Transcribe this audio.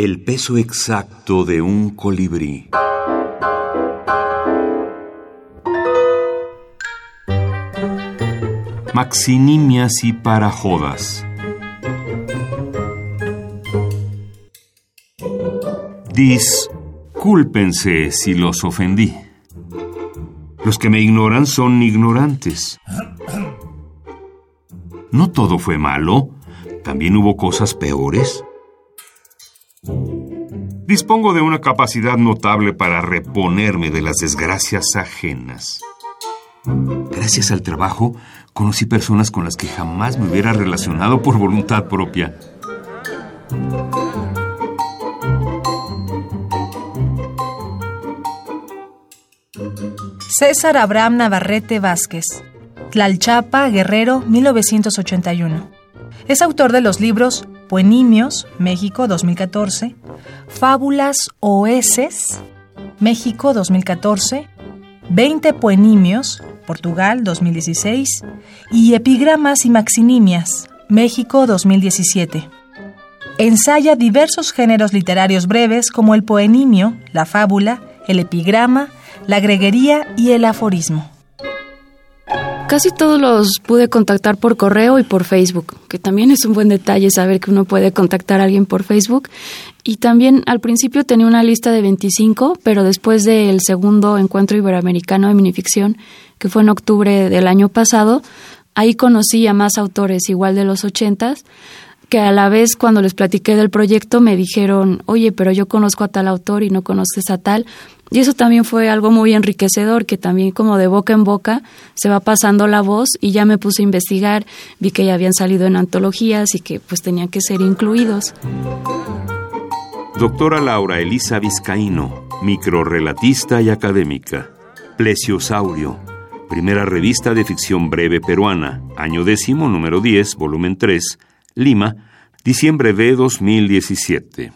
El peso exacto de un colibrí. Maxinimias y parajodas. Discúlpense si los ofendí. Los que me ignoran son ignorantes. No todo fue malo. También hubo cosas peores. Dispongo de una capacidad notable para reponerme de las desgracias ajenas. Gracias al trabajo, conocí personas con las que jamás me hubiera relacionado por voluntad propia. César Abraham Navarrete Vázquez, Tlalchapa, Guerrero, 1981. Es autor de los libros Poenimios, México 2014, Fábulas Oeses, México 2014, 20 Poenimios, Portugal 2016, y Epigramas y Maxinimias, México 2017. Ensaya diversos géneros literarios breves como el poenimio, la fábula, el epigrama, la greguería y el aforismo. Casi todos los pude contactar por correo y por Facebook, que también es un buen detalle saber que uno puede contactar a alguien por Facebook. Y también al principio tenía una lista de 25, pero después del segundo encuentro iberoamericano de minificción, que fue en octubre del año pasado, ahí conocí a más autores igual de los ochentas, que a la vez cuando les platiqué del proyecto me dijeron, oye, pero yo conozco a tal autor y no conoces a tal. Y eso también fue algo muy enriquecedor, que también como de boca en boca se va pasando la voz y ya me puse a investigar, vi que ya habían salido en antologías y que pues tenían que ser incluidos. Doctora Laura Elisa Vizcaíno, microrelatista y académica. Plesiosaurio, primera revista de ficción breve peruana, año número 10, volumen 3, Lima, diciembre de 2017.